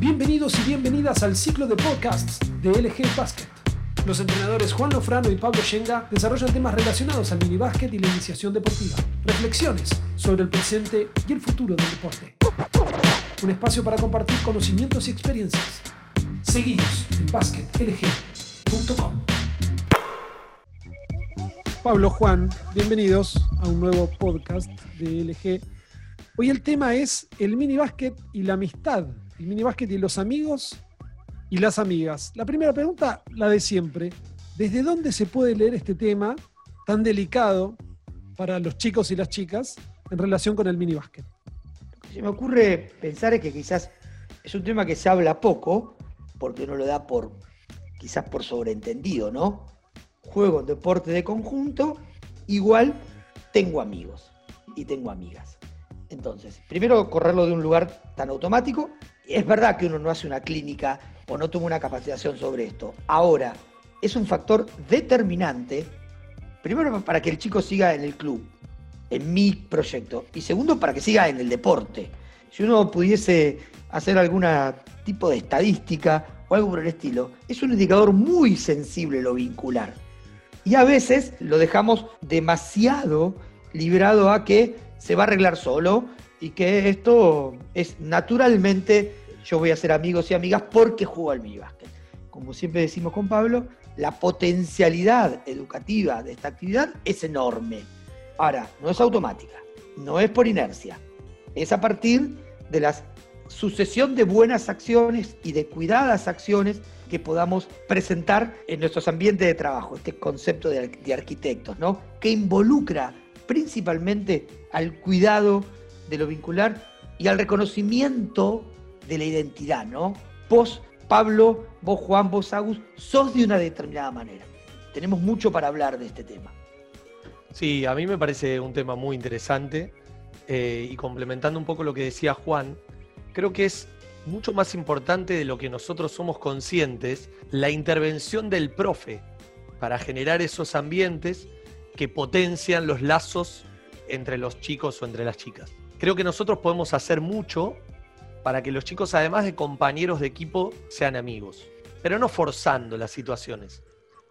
Bienvenidos y bienvenidas al ciclo de podcasts de LG Basket. Los entrenadores Juan Lofrano y Pablo Shenga desarrollan temas relacionados al minibásquet y la iniciación deportiva. Reflexiones sobre el presente y el futuro del deporte. Un espacio para compartir conocimientos y experiencias. Seguimos en basketlg.com. Pablo Juan, bienvenidos a un nuevo podcast de LG. Hoy el tema es el minibásquet y la amistad el minibásquet y los amigos y las amigas. La primera pregunta, la de siempre. ¿Desde dónde se puede leer este tema tan delicado para los chicos y las chicas en relación con el minibásquet? Lo que se me ocurre pensar es que quizás es un tema que se habla poco, porque uno lo da por, quizás por sobreentendido, ¿no? Juego en deporte de conjunto, igual tengo amigos y tengo amigas. Entonces, primero correrlo de un lugar tan automático es verdad que uno no hace una clínica o no toma una capacitación sobre esto. Ahora, es un factor determinante, primero para que el chico siga en el club, en mi proyecto, y segundo para que siga en el deporte. Si uno pudiese hacer algún tipo de estadística o algo por el estilo, es un indicador muy sensible lo vincular. Y a veces lo dejamos demasiado librado a que se va a arreglar solo y que esto es naturalmente yo voy a ser amigos y amigas porque juego al minibásquet. Como siempre decimos con Pablo, la potencialidad educativa de esta actividad es enorme. Ahora, no es automática, no es por inercia, es a partir de la sucesión de buenas acciones y de cuidadas acciones que podamos presentar en nuestros ambientes de trabajo, este concepto de, de arquitectos, ¿no? que involucra principalmente al cuidado de lo vincular y al reconocimiento de la identidad, ¿no? Vos, Pablo, vos, Juan, vos, Agus, sos de una determinada manera. Tenemos mucho para hablar de este tema. Sí, a mí me parece un tema muy interesante eh, y complementando un poco lo que decía Juan, creo que es mucho más importante de lo que nosotros somos conscientes la intervención del profe para generar esos ambientes que potencian los lazos entre los chicos o entre las chicas. Creo que nosotros podemos hacer mucho para que los chicos, además de compañeros de equipo, sean amigos, pero no forzando las situaciones.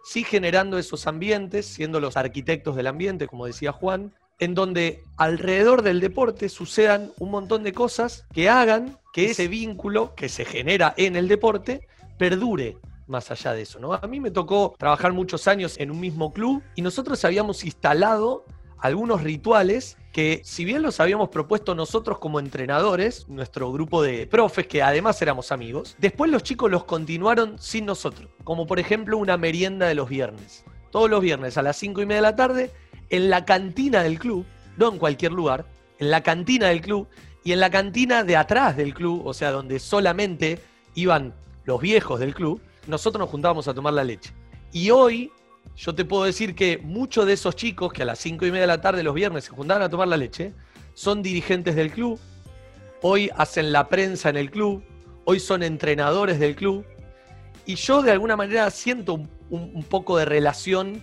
Sí generando esos ambientes, siendo los arquitectos del ambiente, como decía Juan, en donde alrededor del deporte sucedan un montón de cosas que hagan que ese vínculo que se genera en el deporte perdure más allá de eso. ¿no? A mí me tocó trabajar muchos años en un mismo club y nosotros habíamos instalado algunos rituales que si bien los habíamos propuesto nosotros como entrenadores, nuestro grupo de profes, que además éramos amigos, después los chicos los continuaron sin nosotros, como por ejemplo una merienda de los viernes. Todos los viernes a las 5 y media de la tarde, en la cantina del club, no en cualquier lugar, en la cantina del club y en la cantina de atrás del club, o sea, donde solamente iban los viejos del club, nosotros nos juntábamos a tomar la leche. Y hoy yo te puedo decir que muchos de esos chicos que a las 5 y media de la tarde los viernes se juntaban a tomar la leche, son dirigentes del club, hoy hacen la prensa en el club, hoy son entrenadores del club, y yo de alguna manera siento un, un poco de relación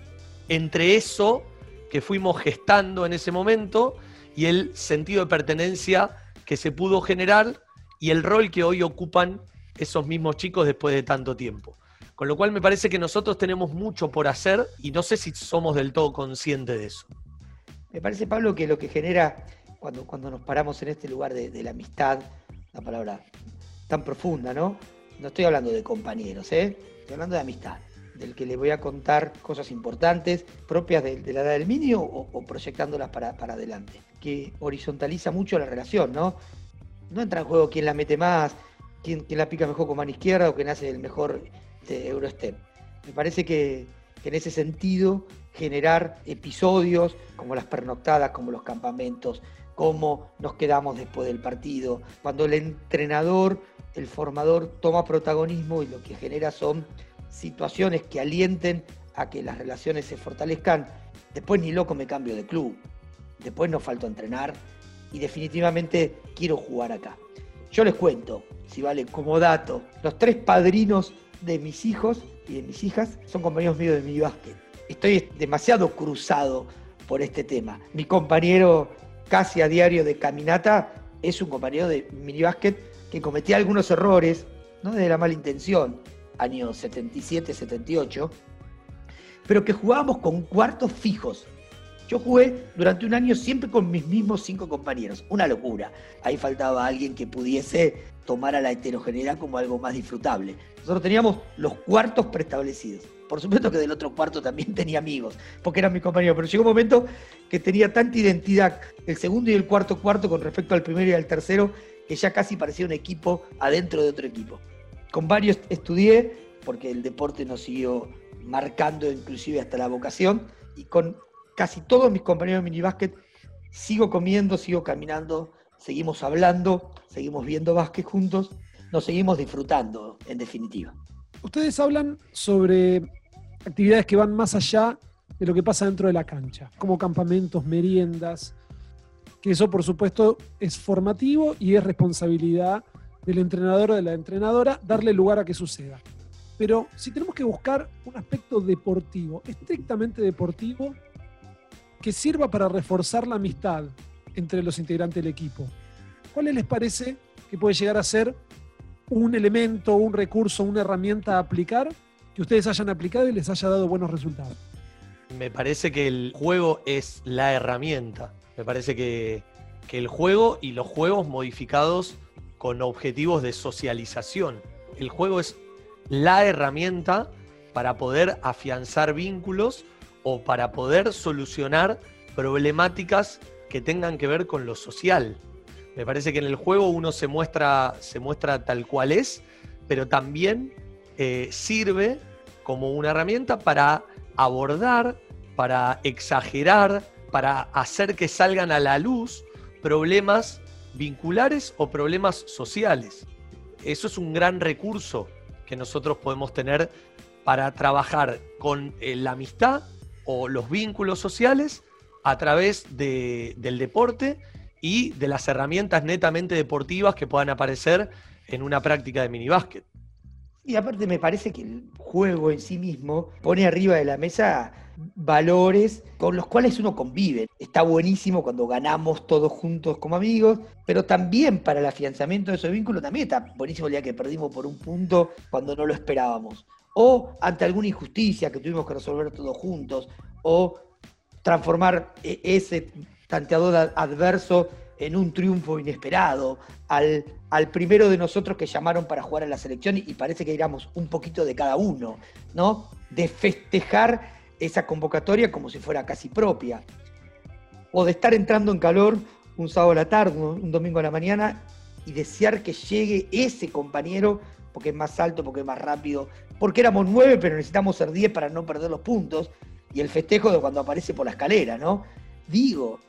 entre eso que fuimos gestando en ese momento y el sentido de pertenencia que se pudo generar y el rol que hoy ocupan esos mismos chicos después de tanto tiempo. Con lo cual me parece que nosotros tenemos mucho por hacer y no sé si somos del todo conscientes de eso. Me parece, Pablo, que lo que genera cuando, cuando nos paramos en este lugar de, la amistad, la palabra tan profunda, ¿no? No estoy hablando de compañeros, ¿eh? Estoy hablando de amistad, del que le voy a contar cosas importantes propias de, la edad del niño o, proyectándolas para, adelante, que horizontaliza mucho la relación, ¿no? No entra en juego quién la mete más, quién, quién la pica mejor con mano izquierda o quién hace el mejor este, Eurostep. Me parece que, en ese sentido generar episodios como las pernoctadas, como los campamentos, cómo nos quedamos después del partido, cuando el entrenador, el formador toma protagonismo y lo que genera son situaciones que alienten a que las relaciones se fortalezcan, después ni loco me cambio de club, después no falto a entrenar y definitivamente quiero jugar acá. Yo les cuento, si vale como dato, los tres padrinos de mis hijos y de mis hijas son compañeros míos de mi básquet. Estoy demasiado cruzado por este tema. Mi compañero casi a diario de caminata es un compañero de minibásquet que cometía algunos errores no desde la mala intención, años 77, 78, pero que jugábamos con cuartos fijos. Yo jugué durante un año siempre con mis mismos cinco compañeros, una locura. Ahí faltaba alguien que pudiese tomar a la heterogeneidad como algo más disfrutable. Nosotros teníamos los cuartos preestablecidos. Por supuesto que del otro cuarto también tenía amigos, porque eran mis compañeros, pero llegó un momento que tenía tanta identidad el segundo y el cuarto cuarto con respecto al primero y al tercero, que ya casi parecía un equipo adentro de otro equipo. Con varios estudié, porque el deporte nos siguió marcando inclusive hasta la vocación, y con casi todos mis compañeros de minibásquet sigo comiendo, sigo caminando, seguimos hablando, seguimos viendo básquet juntos, nos seguimos disfrutando, en definitiva. Ustedes hablan sobre actividades que van más allá de lo que pasa dentro de la cancha, como campamentos, meriendas, que eso por supuesto es formativo y es responsabilidad del entrenador o de la entrenadora darle lugar a que suceda. Pero si tenemos que buscar un aspecto deportivo, estrictamente deportivo, que sirva para reforzar la amistad entre los integrantes del equipo, ¿cuál les parece que puede llegar a ser un elemento, un recurso, una herramienta a aplicar que ustedes hayan aplicado y les haya dado buenos resultados? Me parece que el juego es la herramienta. Me parece que, que el juego y los juegos modificados con objetivos de socialización. El juego es la herramienta para poder afianzar vínculos o para poder solucionar problemáticas que tengan que ver con lo social. Me parece que en el juego uno se muestra, se muestra tal cual es, pero también eh, sirve como una herramienta para abordar, para exagerar, para hacer que salgan a la luz problemas vinculares o problemas sociales. Eso es un gran recurso que nosotros podemos tener para trabajar con eh, la amistad o los vínculos sociales a través del deporte y de las herramientas netamente deportivas que puedan aparecer en una práctica de minibásquet. Y aparte me parece que el juego en sí mismo pone arriba de la mesa valores con los cuales uno convive. Está buenísimo cuando ganamos todos juntos como amigos, pero también para el afianzamiento de esos vínculos también está buenísimo el día que perdimos por un punto cuando no lo esperábamos. O ante alguna injusticia que tuvimos que resolver todos juntos, o transformar e-, ese tanteador adverso en un triunfo inesperado, al, al, primero de nosotros que llamaron para jugar a la selección y, parece que éramos un poquito de cada uno, ¿no? De festejar esa convocatoria como si fuera casi propia. O de estar entrando en calor un sábado a la tarde, un domingo a la mañana y desear que llegue ese compañero porque es más alto, porque es más rápido, porque éramos nueve pero necesitamos ser diez para no perder los puntos y el festejo de cuando aparece por la escalera, ¿no? Digo,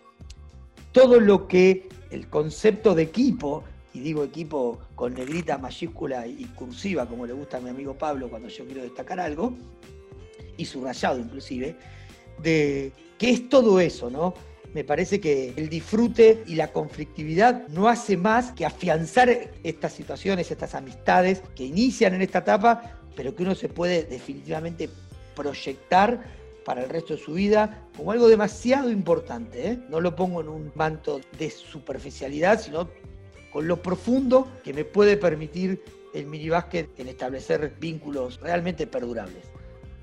todo lo que el concepto de equipo, y digo equipo con negrita mayúscula y cursiva, como le gusta a mi amigo Pablo cuando yo quiero destacar algo, y subrayado inclusive, de qué es todo eso, ¿no? Me parece que el disfrute y la conflictividad no hace más que afianzar estas situaciones, estas amistades que inician en esta etapa, pero que uno se puede definitivamente proyectar para el resto de su vida como algo demasiado importante. ¿eh? No lo pongo en un manto de superficialidad, sino con lo profundo que me puede permitir el minibásquet en establecer vínculos realmente perdurables.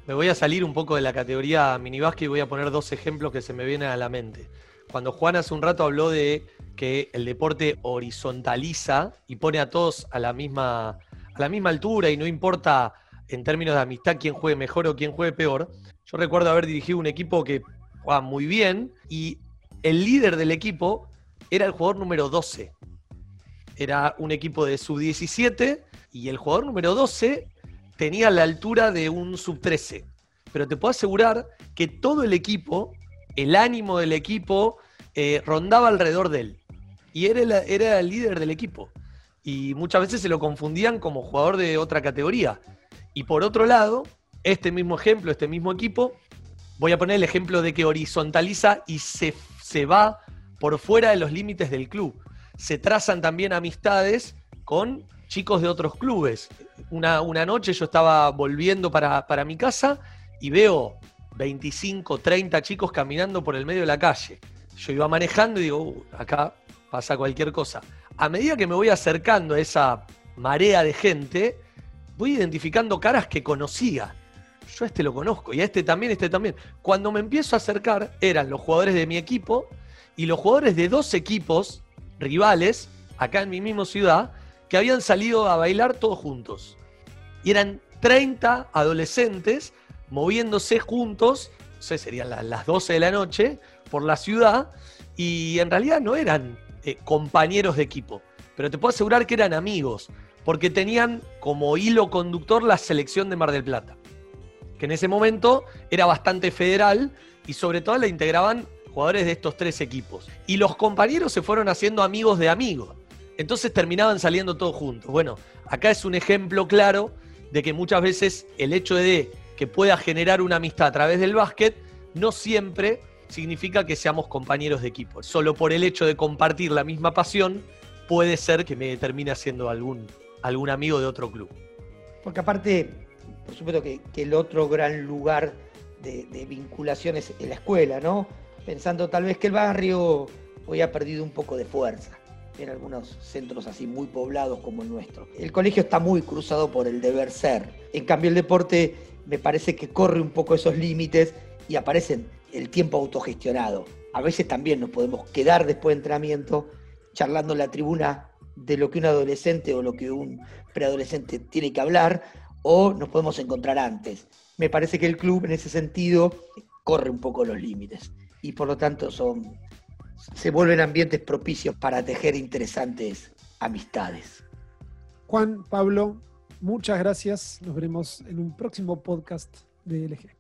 Me voy a salir un poco de la categoría minibásquet y voy a poner dos ejemplos que se me vienen a la mente. Cuando Juan hace un rato habló de que el deporte horizontaliza y pone a todos a la misma, a la misma altura y no importa en términos de amistad quién juegue mejor o quién juegue peor, yo recuerdo haber dirigido un equipo que jugaba muy bien y el líder del equipo era el jugador número 12. Era un equipo de sub-17 y el jugador número 12 tenía la altura de un sub-13. Pero te puedo asegurar que todo el equipo, el ánimo del equipo, eh, rondaba alrededor de él. Y era, era el líder del equipo. Y muchas veces se lo confundían como jugador de otra categoría. Y por otro lado, este mismo ejemplo, este mismo equipo, voy a poner el ejemplo de que horizontaliza y se, se va por fuera de los límites del club. Se trazan también amistades con chicos de otros clubes. Una, una noche yo estaba volviendo para, para mi casa y veo 25, 30 chicos caminando por el medio de la calle. Yo iba manejando y digo, uh, acá pasa cualquier cosa. A medida que me voy acercando a esa marea de gente, voy identificando caras que conocía. Yo a este lo conozco y a este también, este también. Cuando me empiezo a acercar, eran los jugadores de mi equipo y los jugadores de dos equipos rivales, acá en mi misma ciudad, que habían salido a bailar todos juntos. Y eran 30 adolescentes moviéndose juntos, no sé, serían las 12 de la noche, por la ciudad, y en realidad no eran eh, compañeros de equipo, pero te puedo asegurar que eran amigos, porque tenían como hilo conductor la selección de Mar del Plata, que en ese momento era bastante federal y sobre todo la integraban jugadores de estos tres equipos. Y los compañeros se fueron haciendo amigos de amigos. Entonces terminaban saliendo todos juntos. Bueno, acá es un ejemplo claro de que muchas veces el hecho de que pueda generar una amistad a través del básquet no siempre significa que seamos compañeros de equipo. Solo por el hecho de compartir la misma pasión puede ser que me termine siendo algún, algún amigo de otro club. Porque aparte, por supuesto que, el otro gran lugar de, de vinculación es la escuela, ¿no? Pensando tal vez que el barrio hoy ha perdido un poco de fuerza en algunos centros así muy poblados como el nuestro. El colegio está muy cruzado por el deber ser. En cambio el deporte me parece que corre un poco esos límites y aparece el tiempo autogestionado. A veces también nos podemos quedar después de entrenamiento charlando en la tribuna de lo que un adolescente o lo que un preadolescente tiene que hablar o nos podemos encontrar antes. Me parece que el club en ese sentido corre un poco los límites y por lo tanto son se vuelven ambientes propicios para tejer interesantes amistades. Juan, Pablo, muchas gracias. Nos veremos en un próximo podcast de LG.